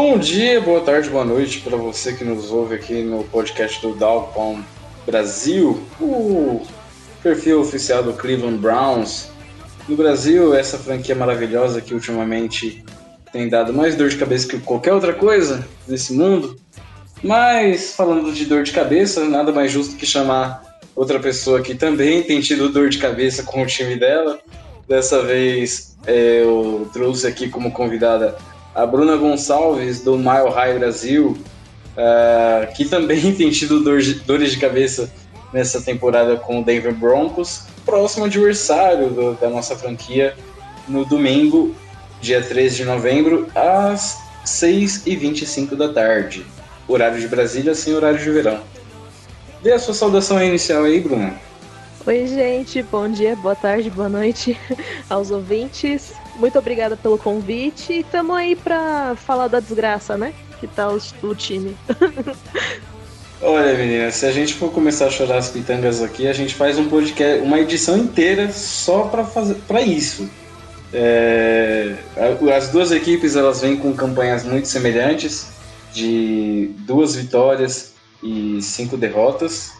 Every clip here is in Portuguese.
Bom dia, boa tarde, boa noite para você que nos ouve aqui no podcast do Dalpalm Brasil, o perfil oficial do Cleveland Browns. No Brasil, essa franquia maravilhosa que ultimamente tem dado mais dor de cabeça que qualquer outra coisa nesse mundo. Mas falando de dor de cabeça, nada mais justo que chamar outra pessoa que também tem tido dor de cabeça com o time dela. Dessa vez é, eu trouxe aqui como convidada a Bruna Gonçalves, do Mile High Brasil, ah, que também tem tido dor dores de cabeça nessa temporada com o Denver Broncos, próximo adversário do- da nossa franquia, no domingo, dia 13 de novembro, às 6h25 da tarde. Horário de Brasília, sem horário de verão. Dê a sua saudação inicial aí, Bruna. Oi, gente, bom dia, boa tarde, boa noite aos ouvintes. Muito obrigada pelo convite e tamo aí pra falar da desgraça, né? Que tá o, o time. Olha, menina, se a gente for começar a chorar as pitangas aqui, a gente faz um podcast, uma edição inteira só para fazer para isso. É, as duas equipes elas vêm com campanhas muito semelhantes, de duas vitórias e cinco derrotas,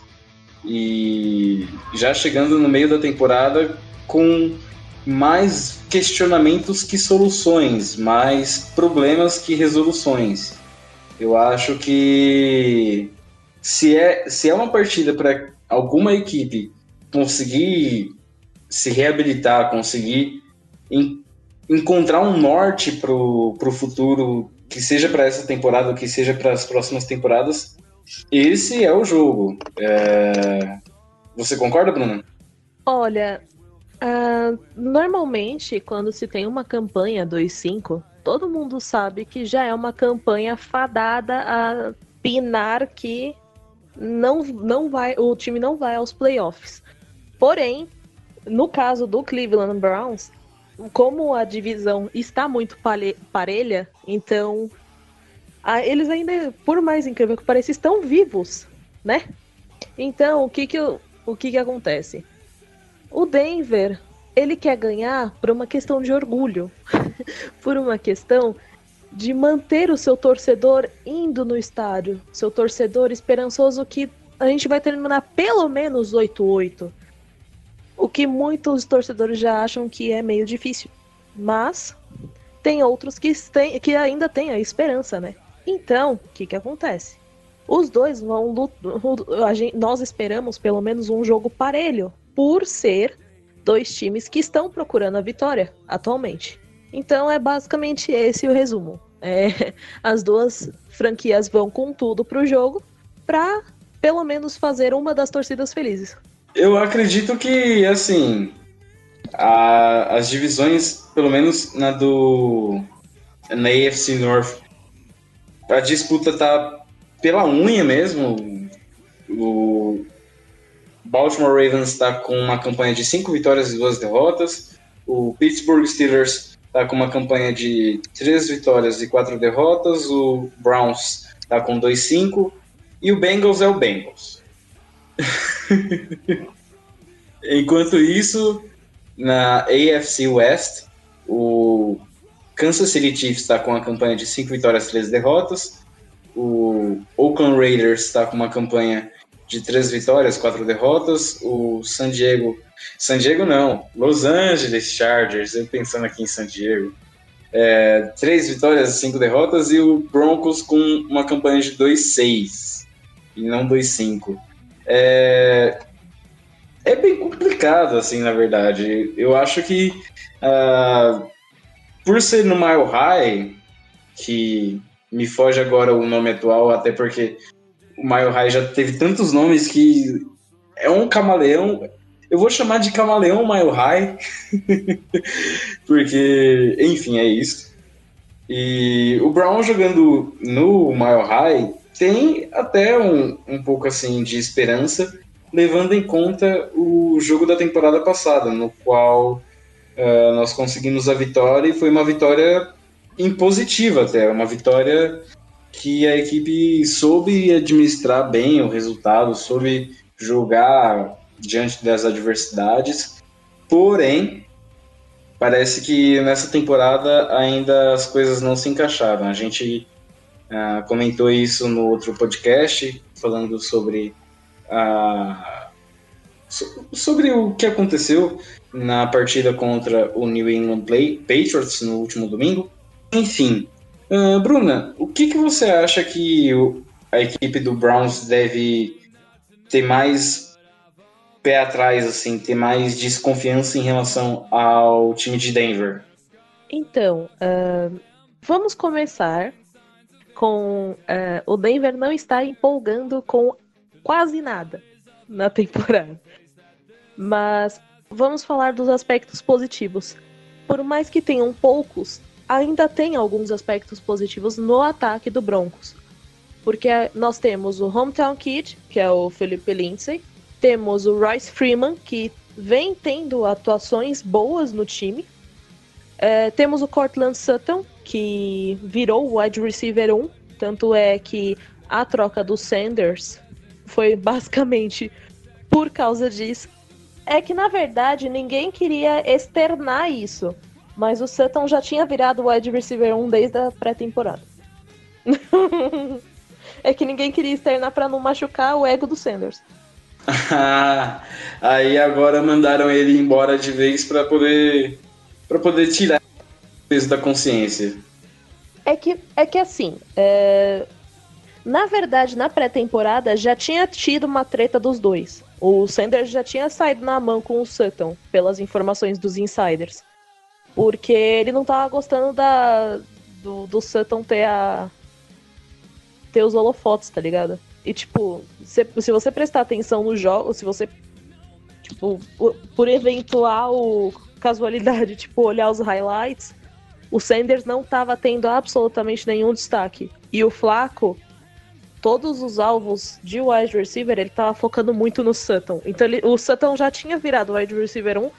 e já chegando no meio da temporada com mais questionamentos que soluções, mais problemas que resoluções. Eu acho que se é, se é uma partida para alguma equipe conseguir se reabilitar, conseguir en- encontrar um norte para o futuro, que seja para essa temporada que seja para as próximas temporadas, esse é o jogo. É, Você concorda, Bruna? Olha, ah, normalmente quando se tem uma campanha 2-5, todo mundo sabe que já é uma campanha fadada a pinar que não, não vai, o time não vai aos playoffs. Porém, no caso do Cleveland Browns, como a divisão está muito parelha, então ah, eles ainda, por mais incrível que pareça, estão vivos, né? Então, o que que, o que que acontece? O Denver, ele quer ganhar por uma questão de orgulho, por uma questão de manter o seu torcedor indo no estádio, seu torcedor esperançoso que a gente vai terminar pelo menos 8-8. O que muitos torcedores já acham que é meio difícil. Mas tem outros que, têm, que ainda têm a esperança, né? Então, o que, que acontece? Os dois vão lutar. Nós esperamos pelo menos um jogo parelho, por ser dois times que estão procurando a vitória atualmente. Então é basicamente esse o resumo. É, as duas franquias vão com tudo pro jogo para pelo menos fazer uma das torcidas felizes. Eu acredito que, assim, a- as divisões, pelo menos na do. na AFC North, a disputa tá pela unha mesmo. O Baltimore Ravens está com uma campanha de cinco vitórias e duas derrotas. O Pittsburgh Steelers está com uma campanha de três vitórias e quatro derrotas. O Browns está com 2-5. E o Bengals é o Bengals. Enquanto isso, na AFC West, o Kansas City Chiefs está com uma campanha de 5 vitórias e 3 derrotas. O Oakland Raiders está com uma campanha de 3 vitórias, 4 derrotas. O San Diego San Diego não, Los Angeles Chargers, eu pensando aqui em San Diego. É, três vitórias, cinco derrotas e o Broncos com uma campanha de 2-6 e não 2-5. É, é bem complicado, assim, na verdade. Eu acho que uh, por ser no Mile High, que me foge agora o nome atual, até porque o Mile High já teve tantos nomes que é um camaleão. Eu vou chamar de camaleão Mile High, porque, enfim, é isso. E o Brown jogando no Mile High tem até um, um pouco assim de esperança, levando em conta o jogo da temporada passada, no qual uh, nós conseguimos a vitória e foi uma vitória impositiva até, uma vitória que a equipe soube administrar bem o resultado, soube jogar diante das adversidades. Porém, parece que nessa temporada ainda as coisas não se encaixaram. A gente uh, comentou isso no outro podcast, falando sobre a sobre o que aconteceu na partida contra o New England Patriots no último domingo. Enfim, uh, Bruna, o que, que você acha que a equipe do Browns deve ter mais pé atrás, assim, ter mais desconfiança em relação ao time de Denver? Então, uh, vamos começar com uh, o Denver não está empolgando com quase nada na temporada. Mas vamos falar dos aspectos positivos. Por mais que tenham poucos, ainda tem alguns aspectos positivos no ataque do Broncos. Porque nós temos o Hometown Kid, que é o Felipe Lindsay, temos o Royce Freeman, que vem tendo atuações boas no time. É, temos o Cortland Sutton, que virou o wide receiver 1, tanto é que a troca do Sanders foi basicamente por causa disso. É que na verdade ninguém queria externar isso, mas o Sutton já tinha virado o wide receiver 1 desde a pré-temporada. é que ninguém queria externar para não machucar o ego do Sanders. Aí agora mandaram ele embora de vez para poder para poder tirar o peso da consciência. É que é que assim, é... na verdade na pré-temporada já tinha tido uma treta dos dois. O Sanders já tinha saído na mão com o Sutton, pelas informações dos insiders. Porque ele não tava gostando da, do, do Sutton ter a. ter os holofotes, tá ligado? E, tipo, se, se você prestar atenção no jogo, se você. Tipo, por eventual casualidade, tipo, olhar os highlights, o Sanders não tava tendo absolutamente nenhum destaque. E o Flaco todos os alvos de wide receiver, ele tava focando muito no Sutton. Então ele, o Sutton já tinha virado wide receiver 1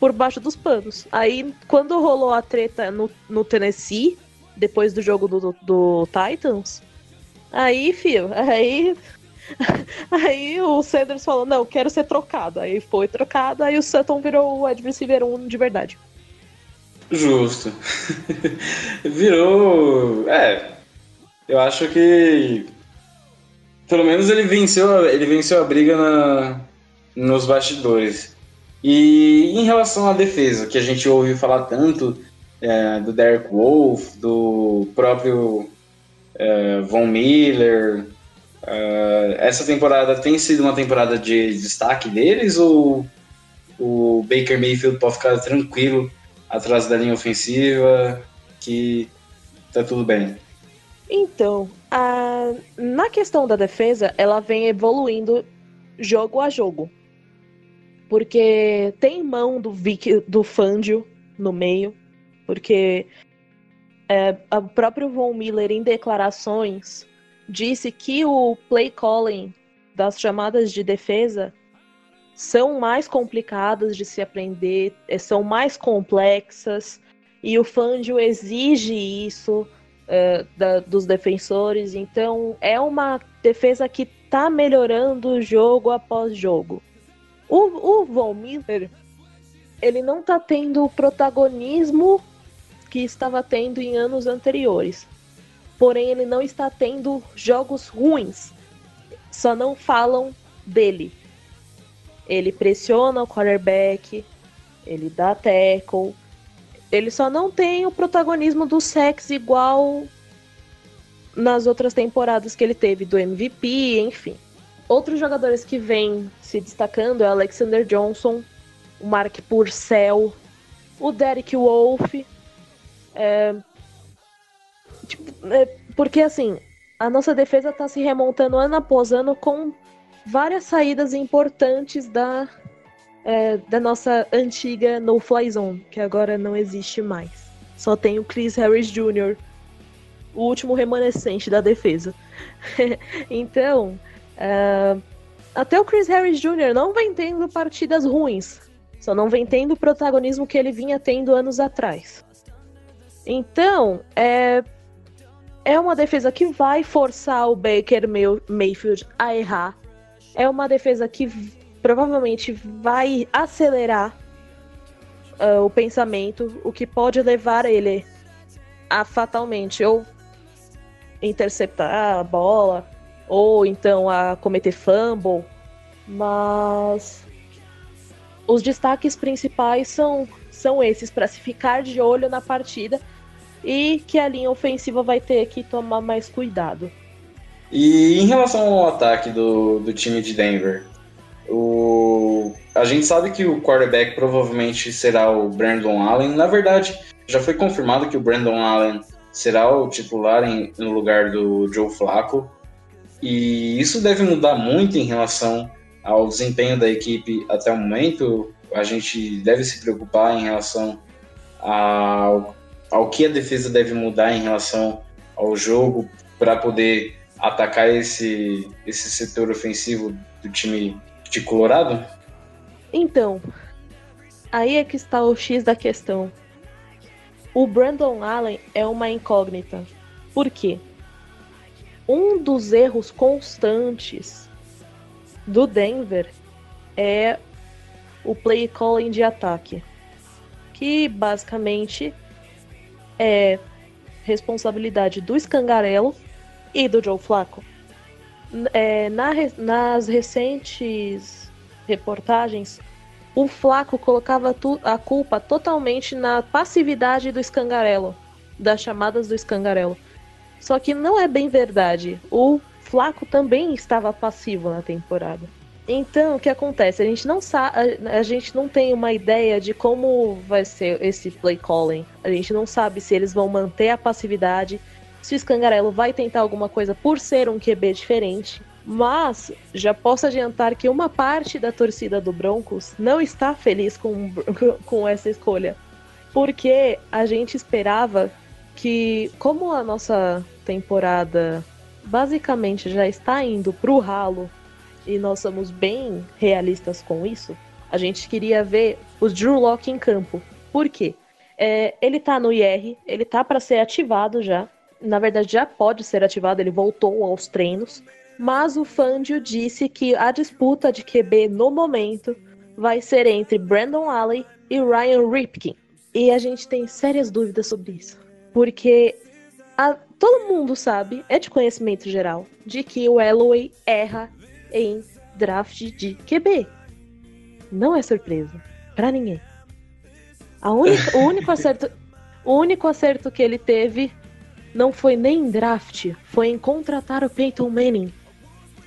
por baixo dos panos. Aí, quando rolou a treta no, no Tennessee, depois do jogo do, do, do Titans, aí, fio, aí. Aí o Sanders falou, não, quero ser trocado. Aí foi trocado, aí o Sutton virou o wide receiver 1 de verdade. Justo. virou. É. Eu acho que pelo menos ele venceu, ele venceu a briga na, nos bastidores. E em relação à defesa, que a gente ouviu falar tanto é, do Derek Wolf, do próprio é, Von Miller, é, essa temporada tem sido uma temporada de destaque deles ou o Baker Mayfield pode ficar tranquilo atrás da linha ofensiva que tá tudo bem? Então, a... na questão da defesa, ela vem evoluindo jogo a jogo. Porque tem mão do Vic, do Fangio no meio, porque é, o próprio Von Miller, em declarações, disse que o play calling das chamadas de defesa são mais complicadas de se aprender, é, são mais complexas, e o Fangio exige isso uh, da, dos defensores. Então é uma defesa que está melhorando jogo após jogo. O, o Von Miller, ele não está tendo o protagonismo que estava tendo em anos anteriores. Porém, ele não está tendo jogos ruins. Só não falam dele. Ele pressiona o quarterback, ele dá tackle. Ele só não tem o protagonismo do sex igual nas outras temporadas que ele teve do MVP, enfim. Outros jogadores que vêm se destacando é o Alexander Johnson, o Mark Purcell, o Derek Wolf. É, tipo, é, porque assim, a nossa defesa está se remontando ano após ano com várias saídas importantes da, é, da nossa antiga No Fly Zone, que agora não existe mais. Só tem o Chris Harris Jr., o último remanescente da defesa. então, uh, até o Chris Harris Jr. não vem tendo partidas ruins, só não vem tendo o protagonismo que ele vinha tendo anos atrás. Então, é, é uma defesa que vai forçar o Baker Mayfield a errar. É uma defesa que provavelmente vai acelerar uh, o pensamento, o que pode levar ele a fatalmente ou interceptar a bola, ou então a cometer fumble. Mas os destaques principais são, são esses, para se ficar de olho na partida e que a linha ofensiva vai ter que tomar mais cuidado. E em relação ao ataque do, do time de Denver, o, a gente sabe que o quarterback provavelmente será o Brandon Allen. Na verdade, já foi confirmado que o Brandon Allen será o titular em, no lugar do Joe Flacco. E isso deve mudar muito em relação ao desempenho da equipe até o momento. A gente deve se preocupar em relação ao ao que a defesa deve mudar em relação ao jogo para poder atacar esse, esse setor ofensivo do time de Colorado? Então, aí é que está o X da questão. O Brandon Allen é uma incógnita. Por quê? Um dos erros constantes do Denver é o play calling de ataque, que basicamente é responsabilidade do Scangarello e do Joe Flacco. É, na, nas recentes reportagens, o Flaco colocava a culpa totalmente na passividade do Scangarello, das chamadas do Scangarello. Só que não é bem verdade. O Flaco também estava passivo na temporada. Então, o que acontece? A gente não sabe, a, gente não tem uma ideia de como vai ser esse play calling. A gente não sabe se eles vão manter a passividade, se o Scangarello vai tentar alguma coisa por ser um QB diferente. Mas já posso adiantar que uma parte da torcida do Broncos não está feliz com, com essa escolha. Porque a gente esperava que, como a nossa temporada basicamente já está indo para o ralo e nós somos bem realistas com isso, a gente queria ver o Drew Locke em campo. Por quê? É, ele tá no IR, ele tá para ser ativado já. Na verdade, já pode ser ativado, ele voltou aos treinos. Mas o Fangio disse que a disputa de QB no momento vai ser entre Brandon Alley e Ryan Ripken. E a gente tem sérias dúvidas sobre isso. Porque a, todo mundo sabe, é de conhecimento geral, de que o Elway erra em draft de QB. Não é surpresa para ninguém. Única, o único acerto, o único acerto que ele teve não foi nem em draft, foi em contratar o Peyton Manning.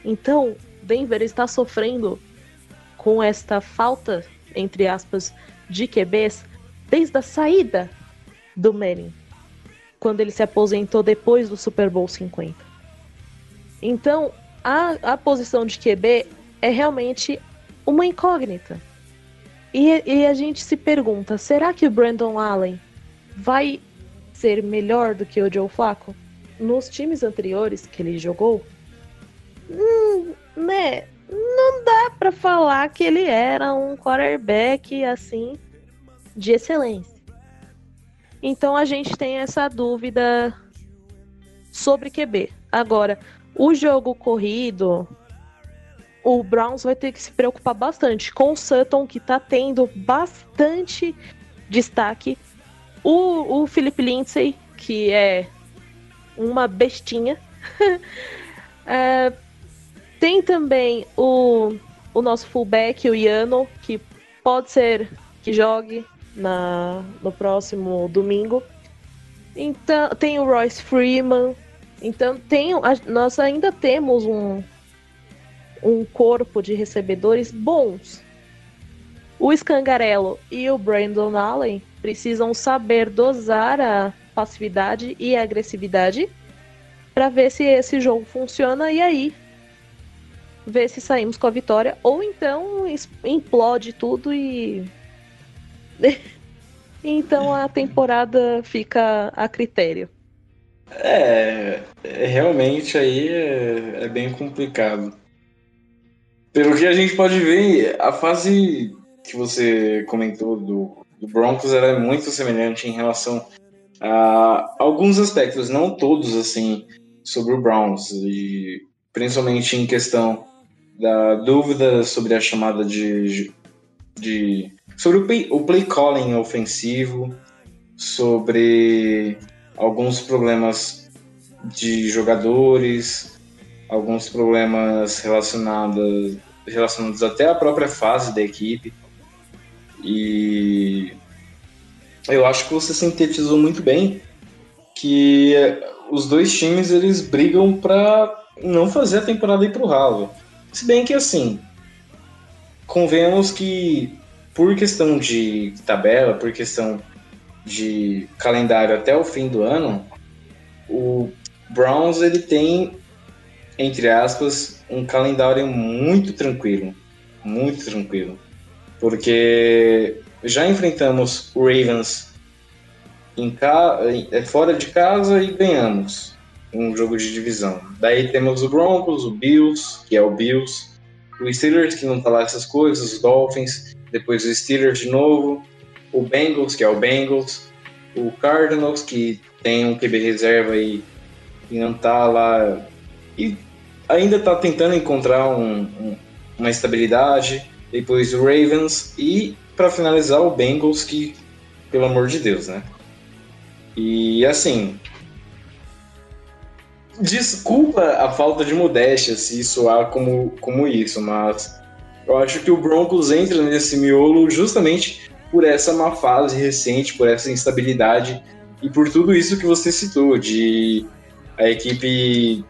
Então, Denver está sofrendo com esta falta, entre aspas, de QBs desde a saída do Manning, quando ele se aposentou depois do Super Bowl 50. Então, a, a posição de QB é realmente uma incógnita. E, e a gente se pergunta: será que o Brandon Allen vai ser melhor do que o Joe Flacco? Nos times anteriores que ele jogou, hum, né? Não dá para falar que ele era um quarterback assim de excelência. Então a gente tem essa dúvida sobre QB. Agora, o jogo corrido, o Browns vai ter que se preocupar bastante com o Sutton, que tá tendo bastante destaque. O, o Philip Lindsay, que é uma bestinha. é, tem também o o nosso fullback, o Iano, que pode ser que jogue na, no próximo domingo. Então, tem o Royce Freeman. Então, tem, a, nós ainda temos um, um corpo de recebedores bons. O Scangarello e o Brandon Allen precisam saber dosar a passividade e a agressividade para ver se esse jogo funciona e aí ver se saímos com a vitória ou então implode tudo e então a temporada fica a critério. É, é realmente aí é, é, bem complicado. Pelo que a gente pode ver, a fase que você comentou do, do Broncos era muito semelhante em relação a alguns aspectos, não todos assim, sobre o Browns, e principalmente em questão da dúvida sobre a chamada de, de sobre o play, o play calling ofensivo, sobre alguns problemas de jogadores, alguns problemas relacionados, relacionados até à própria fase da equipe. E eu acho que você sintetizou muito bem que os dois times eles brigam para não fazer a temporada ir pro ralo. Se bem que assim, convenhamos que por questão de tabela, por questão de calendário até o fim do ano, o Browns ele tem, entre aspas, um calendário muito tranquilo, muito tranquilo, porque já enfrentamos o Ravens em ca... É, fora de casa e ganhamos um jogo de divisão. Daí temos o Broncos, o Bills, que é o Bills, o Steelers, que não tá lá essas coisas, os Dolphins, depois o Steelers de novo, o Bengals, que é o Bengals, o Cardinals, que tem um QB reserva e, e não tá lá. E ainda tá tentando encontrar um, um, uma estabilidade. Depois o Ravens e, para finalizar, o Bengals, que, pelo amor de Deus, né? E assim. Desculpa a falta de modéstia se soar como, como isso, mas eu acho que o Broncos entra nesse miolo justamente por essa má fase recente, por essa instabilidade e por tudo isso que você citou, de a equipe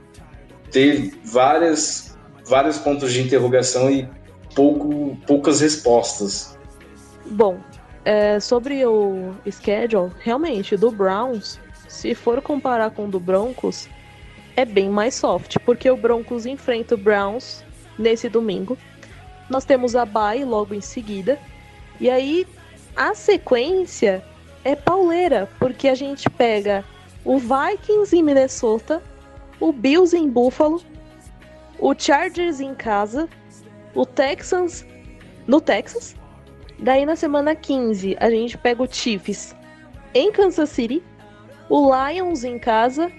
ter várias, vários pontos de interrogação e pouco, poucas respostas. Bom, é, sobre o schedule, realmente, do Browns, se for comparar com o do Broncos, é bem mais soft, porque o Broncos enfrenta o Browns nesse domingo. Nós temos a bye logo em seguida. E aí a sequência é pauleira, porque a gente pega o Vikings em Minnesota, o Bills em Buffalo, o Chargers em casa, o Texans no Texas. Daí na semana 15 a gente pega o Chiefs em Kansas City, o Lions em casa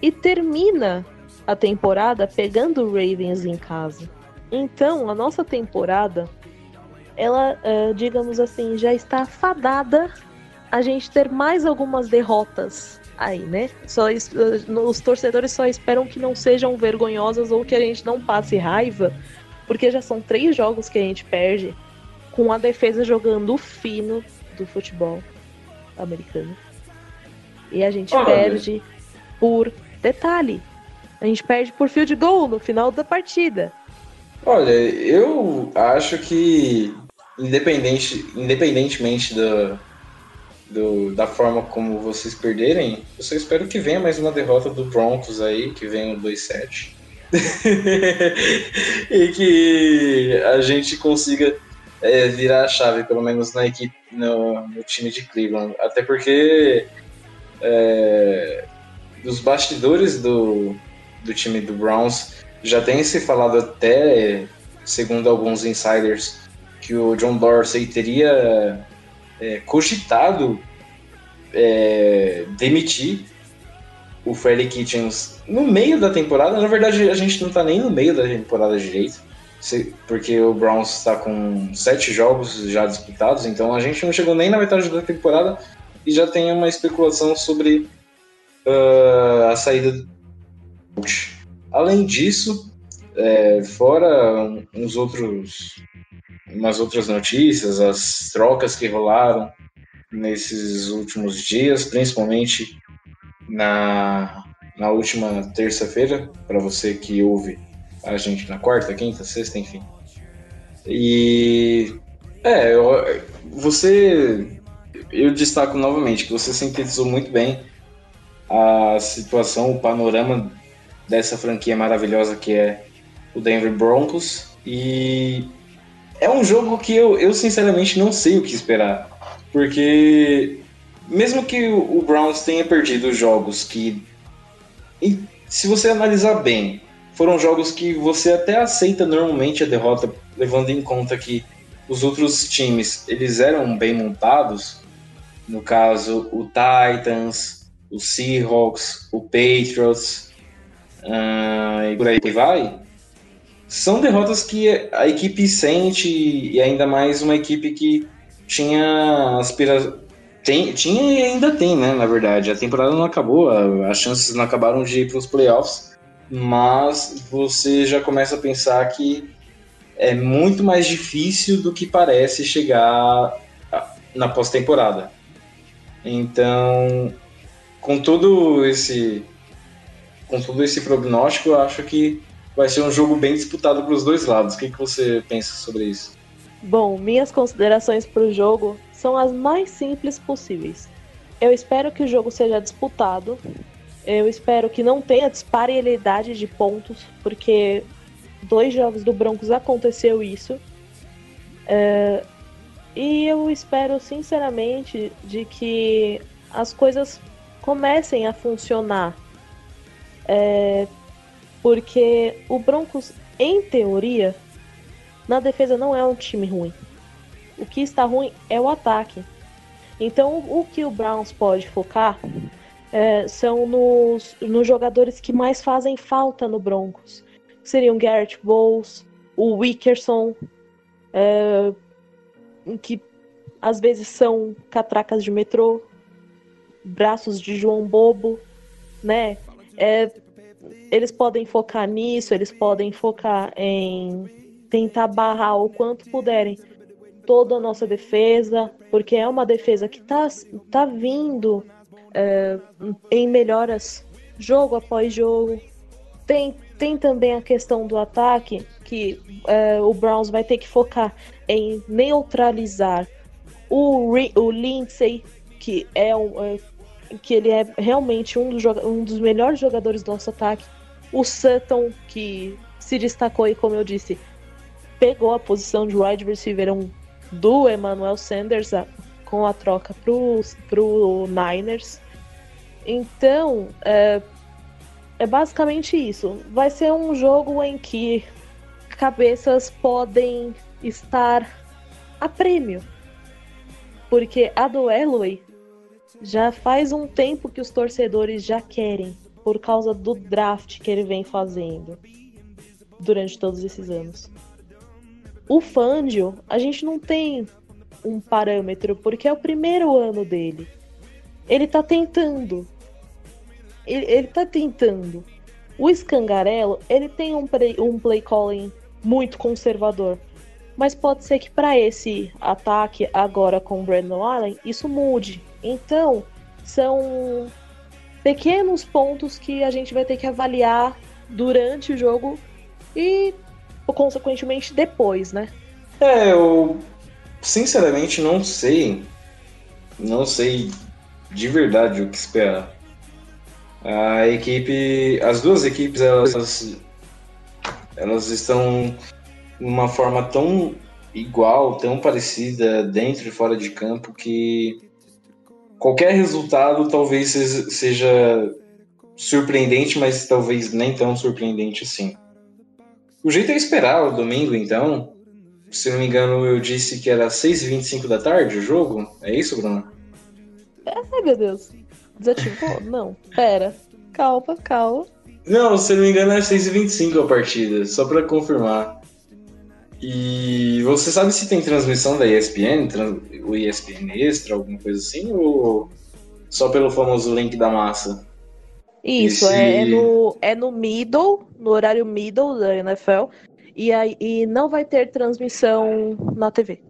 e termina a temporada pegando o Ravens em casa. Então, a nossa temporada, ela, uh, digamos assim, já está fadada a gente ter mais algumas derrotas aí, né? Só, uh, os torcedores só esperam que não sejam vergonhosas ou que a gente não passe raiva, porque já são três jogos que a gente perde com a defesa jogando o fino do futebol americano. E a gente Olha. perde por detalhe. A gente perde por field goal no final da partida. Olha, eu acho que independente, independentemente da, do, da forma como vocês perderem, eu só espero que venha mais uma derrota do Broncos aí, que venha o 2-7. e que a gente consiga é, virar a chave, pelo menos na equipe, no, no time de Cleveland. Até porque é, dos bastidores do, do time do Browns já tem se falado até, segundo alguns insiders, que o John Dorsey teria é, cogitado é, demitir o Freddy Kitchens no meio da temporada. Na verdade, a gente não está nem no meio da temporada direito, porque o Browns está com sete jogos já disputados, então a gente não chegou nem na metade da temporada e já tem uma especulação sobre uh, a saída do. Além disso, é, fora uns outros, umas outras notícias, as trocas que rolaram nesses últimos dias, principalmente na, na última terça-feira, para você que ouve a gente na quarta, quinta, sexta, enfim. E é, eu- você eu destaco novamente que você sintetizou muito bem a situação, o panorama dessa franquia maravilhosa que é o Denver Broncos. E é um jogo que eu, eu sinceramente não sei o que esperar. Porque mesmo que o o Browns tenha perdido os jogos que. e se você analisar bem, foram jogos que você até aceita normalmente a derrota, levando em conta que os outros times eles eram bem montados. No caso, o Titans, o Seahawks, o Patriots, ah, e por aí vai. São derrotas que a equipe sente e ainda mais uma equipe que tinha aspira... tem, tinha e ainda tem, né? Na verdade, a temporada não acabou, a- as chances não acabaram de ir para os playoffs, mas você já começa a pensar que é muito mais difícil do que parece chegar a- na pós-temporada. Então, com todo esse com todo esse prognóstico, eu acho que vai ser um jogo bem disputado para os dois lados. O que, que você pensa sobre isso? Bom, minhas considerações para o jogo são as mais simples possíveis. Eu espero que o jogo seja disputado. Eu espero que não tenha disparidade de pontos, porque dois jogos do Broncos aconteceu isso. É, E eu espero sinceramente de que as coisas comecem a funcionar. É, porque o Broncos, em teoria, na defesa não é um time ruim. O que está ruim é o ataque. Então, o que o Browns pode focar é, são nos, nos jogadores que mais fazem falta no Broncos. Seriam Garrett Bowles, o Wickerson, é, que às vezes são catracas de metrô, braços de João Bobo, né? É, eles podem focar nisso, eles podem focar em tentar barrar o quanto puderem toda a nossa defesa, porque é uma defesa que tá, tá vindo é, em melhoras jogo após jogo. Tem, tem também a questão do ataque, que é, o Browns vai ter que focar em neutralizar o, o Lindsay, que é um. é, que ele é realmente um dos, um dos melhores jogadores do nosso ataque. O Sutton, que se destacou e, como eu disse, pegou a posição de wide receiver um do Emmanuel Sanders a- com a troca pro, pro Niners. Então, é, é basicamente isso. Vai ser um jogo em que cabeças podem estar a prêmio. Porque a do Elway já faz um tempo que os torcedores já querem, por causa do draft que ele vem fazendo durante todos esses anos. O Fangio, a gente não tem um parâmetro, porque é o primeiro ano dele. Ele tá tentando. Ele, ele tá tentando. O Scangarello, ele tem um play, um play calling muito conservador. Mas pode ser que para esse ataque agora com o Brandon Allen, isso mude. Então, são pequenos pontos que a gente vai ter que avaliar durante o jogo e, consequentemente, depois, né? É, eu sinceramente não sei. Não sei de verdade o que esperar. A equipe. As duas equipes, elas. Elas estão numa forma tão igual, tão parecida dentro e fora de campo que qualquer resultado talvez se- seja surpreendente, mas talvez nem tão surpreendente assim. O jeito é esperar o domingo, então. Se não me engano, eu disse que era 6h25 da tarde o jogo. É isso, Bruno? Ai, meu Deus. Desativou? Não. Pera. Calma, calma. Não, se não me engano, é 6h25 a partida, só pra confirmar. E você sabe se tem transmissão da ESPN, o ESPN Extra, alguma coisa assim, ou só pelo famoso link da massa? Isso, Esse- é, é no, é no middle, no horário middle da NFL. E, aí, e não vai ter transmissão na TV.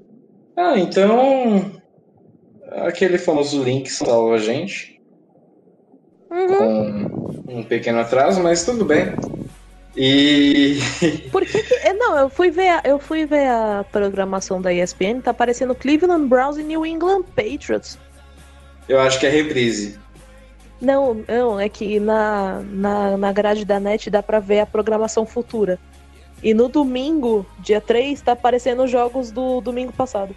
Ah, então. Aquele famoso link salva a gente. Uhum. Com um pequeno atraso, mas tudo bem. E. Por que, que- é, Não, eu fui, ver a, eu fui ver a programação da ESPN, tá aparecendo Cleveland Browns e New England Patriots. Eu acho que é reprise. Não, não, é que na, na, na grade da net dá pra ver a programação futura. E no domingo, dia 3, tá aparecendo os jogos do domingo passado.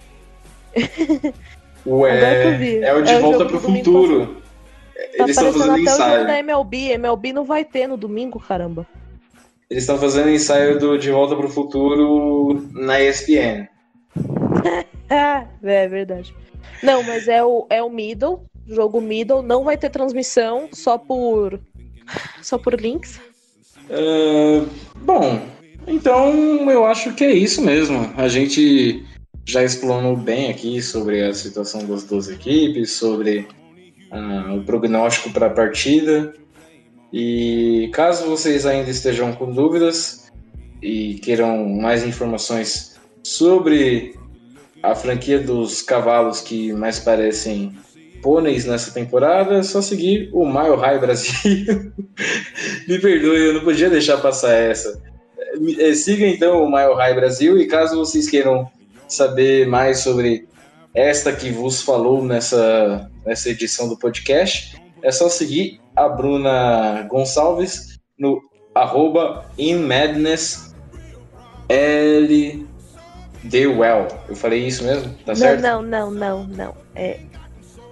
Ué, é o de É o volta jogo pro futuro. Tá Eles estão aparecendo fazendo até o jogo ensaio. da MLB. MLB não vai ter no domingo, caramba. Eles estão fazendo ensaio do De Volta pro Futuro na ESPN. Ah, é verdade. Não, mas é o, é o middle, jogo middle, não vai ter transmissão, só por. Só por links. Ah, bom, então eu acho que é isso mesmo. A gente já explanou bem aqui sobre a situação das duas equipes, sobre ah, o prognóstico para a partida. E caso vocês ainda estejam com dúvidas e queiram mais informações sobre a franquia dos cavalos que mais parecem pôneis nessa temporada, é só seguir o Mile High Brasil. Me perdoe, eu não podia deixar passar essa. Eh, Siga então o Mile High Brasil e caso vocês queiram saber mais sobre esta que vos falou nessa, nessa edição do podcast, é só seguir a Bruna Gonçalves no arroba inmadness L The Well. Eu falei isso mesmo? Tá certo? Não, não, não, não, não. É,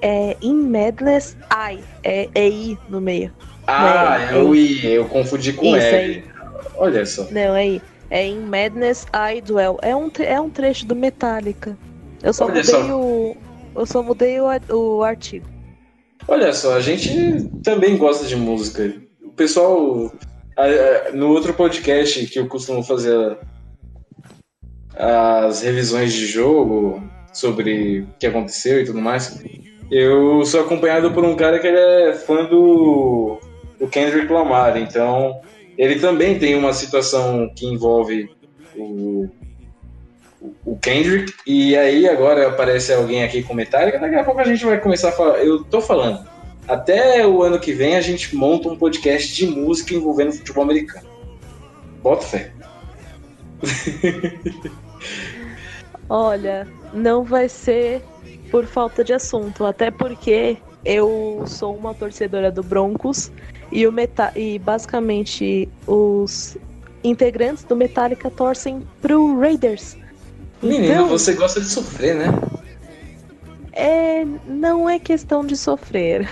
é In Madness I. É, é I no meio. Ah, É, é o I, eu confundi com Isso, L. aí. Olha só. Não, é I. É In Madness I Dwell. É um, é um trecho do Metallica. Eu só Olha mudei só. o. Eu só mudei o, o artigo. Olha só, a gente também gosta de música. O pessoal, a- a- no outro podcast que eu costumo fazer as revisões de jogo sobre o que aconteceu e tudo mais, eu sou acompanhado por um cara que ele é fã do, do Kendrick Lamar, então ele também tem uma situação que envolve o, o Kendrick, e aí agora aparece alguém aqui com Metallica, daqui a pouco a gente vai começar a falar. Eu tô falando, até o ano que vem a gente monta um podcast de música envolvendo futebol americano. Bota fé. Olha, não vai ser por falta de assunto, até porque eu sou uma torcedora do Broncos e o Meta e basicamente os integrantes do Metallica torcem pro Raiders. Menino, Então, você gosta de sofrer, né? é, não é questão de sofrer.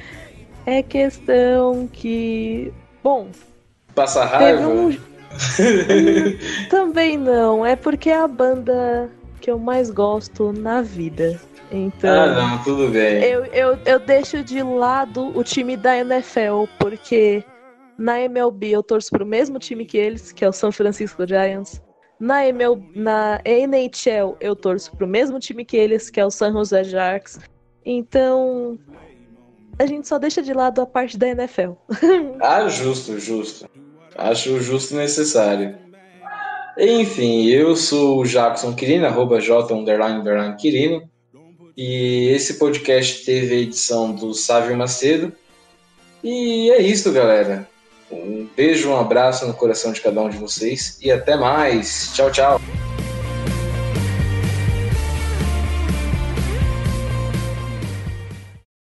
é questão que, bom, Passa teve raiva. um Também não, é porque é a banda que eu mais gosto na vida. Então, Ah, não, tudo bem. eu, eu, eu deixo de lado o time da NFL, porque na MLB eu torço pro mesmo time que eles, que é o San Francisco Giants. Na, ML, na NHL eu torço pro mesmo time que eles, que é o San Jose Sharks. Então, a gente só deixa de lado a parte da NFL. Ah, justo, justo. Acho justo e necessário. Enfim, eu sou o Jackson Quirino, arroba J underline underline Quirino. E esse podcast teve a edição do Sávio Macedo. E é isso, galera. Um beijo, um abraço no coração de cada um de vocês e até mais. Tchau, tchau.